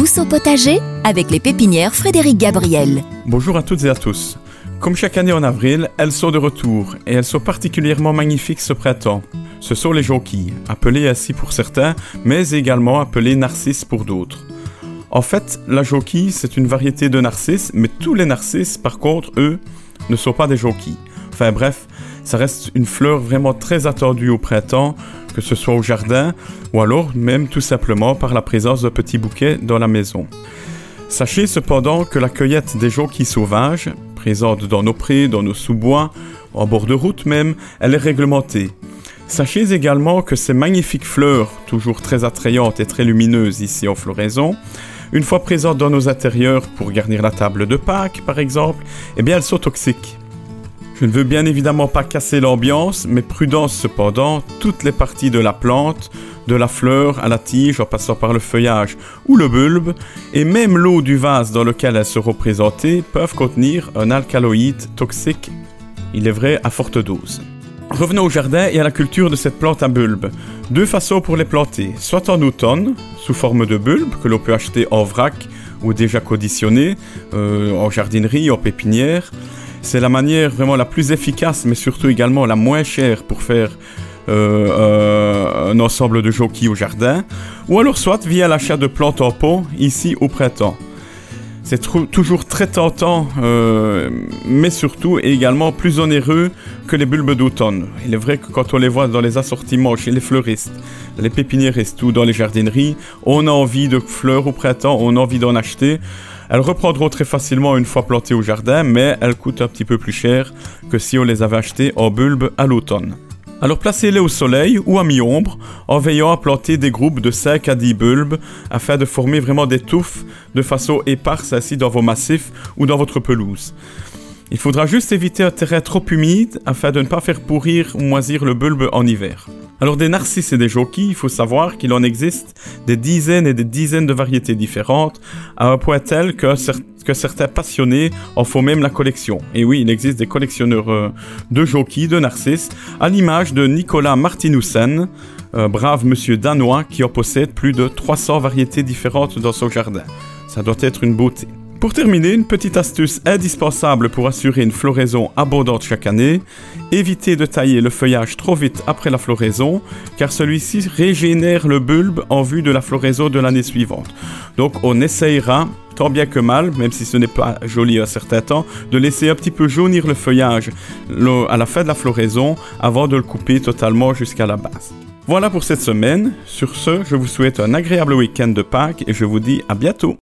au potager avec les pépinières Frédéric Gabriel. Bonjour à toutes et à tous. Comme chaque année en avril, elles sont de retour et elles sont particulièrement magnifiques ce printemps. Ce sont les jonquilles, appelées ainsi pour certains, mais également appelées narcisses pour d'autres. En fait, la jonquille, c'est une variété de narcisses, mais tous les narcisses, par contre, eux, ne sont pas des jonquilles. Enfin bref, ça reste une fleur vraiment très attendue au printemps, que ce soit au jardin ou alors même tout simplement par la présence de petits bouquets dans la maison. Sachez cependant que la cueillette des jonquilles sauvages, présente dans nos prés, dans nos sous-bois, en bord de route même, elle est réglementée. Sachez également que ces magnifiques fleurs, toujours très attrayantes et très lumineuses ici en floraison, une fois présentes dans nos intérieurs pour garnir la table de Pâques par exemple, eh bien elles sont toxiques. Je ne veux bien évidemment pas casser l'ambiance, mais prudence cependant, toutes les parties de la plante, de la fleur à la tige en passant par le feuillage ou le bulbe, et même l'eau du vase dans lequel elles seront présentées peuvent contenir un alcaloïde toxique, il est vrai à forte dose. Revenons au jardin et à la culture de cette plante à bulbe. Deux façons pour les planter, soit en automne, sous forme de bulbe que l'on peut acheter en vrac ou déjà conditionné, euh, en jardinerie, en pépinière, c'est la manière vraiment la plus efficace, mais surtout également la moins chère pour faire euh, euh, un ensemble de jockeys au jardin, ou alors soit via l'achat de plantes en pot ici au printemps. C'est toujours très tentant, euh, mais surtout également plus onéreux que les bulbes d'automne. Il est vrai que quand on les voit dans les assortiments chez les fleuristes, les pépiniéristes ou dans les jardineries, on a envie de fleurs au printemps, on a envie d'en acheter. Elles reprendront très facilement une fois plantées au jardin, mais elles coûtent un petit peu plus cher que si on les avait achetées en bulbe à l'automne. Alors placez-les au soleil ou à mi-ombre en veillant à planter des groupes de 5 à 10 bulbes afin de former vraiment des touffes de façon éparse ainsi dans vos massifs ou dans votre pelouse. Il faudra juste éviter un terrain trop humide afin de ne pas faire pourrir ou moisir le bulbe en hiver. Alors des narcisses et des jockeys, il faut savoir qu'il en existe des dizaines et des dizaines de variétés différentes, à un point tel que, certains passionnés en font même la collection. Et oui, il existe des collectionneurs euh, de jockeys, de narcisses, à l'image de Nicolas Martinussen, brave monsieur danois qui en possède plus de 300 variétés différentes dans son jardin. Ça doit être une beauté. Pour terminer, une petite astuce indispensable pour assurer une floraison abondante chaque année, évitez de tailler le feuillage trop vite après la floraison, car celui-ci régénère le bulbe en vue de la floraison de l'année suivante. Donc on essayera, tant bien que mal, même si ce n'est pas joli à certain temps, de laisser un petit peu jaunir le feuillage à la fin de la floraison avant de le couper totalement jusqu'à la base. Voilà pour cette semaine. Sur ce, je vous souhaite un agréable week-end de Pâques et je vous dis à bientôt.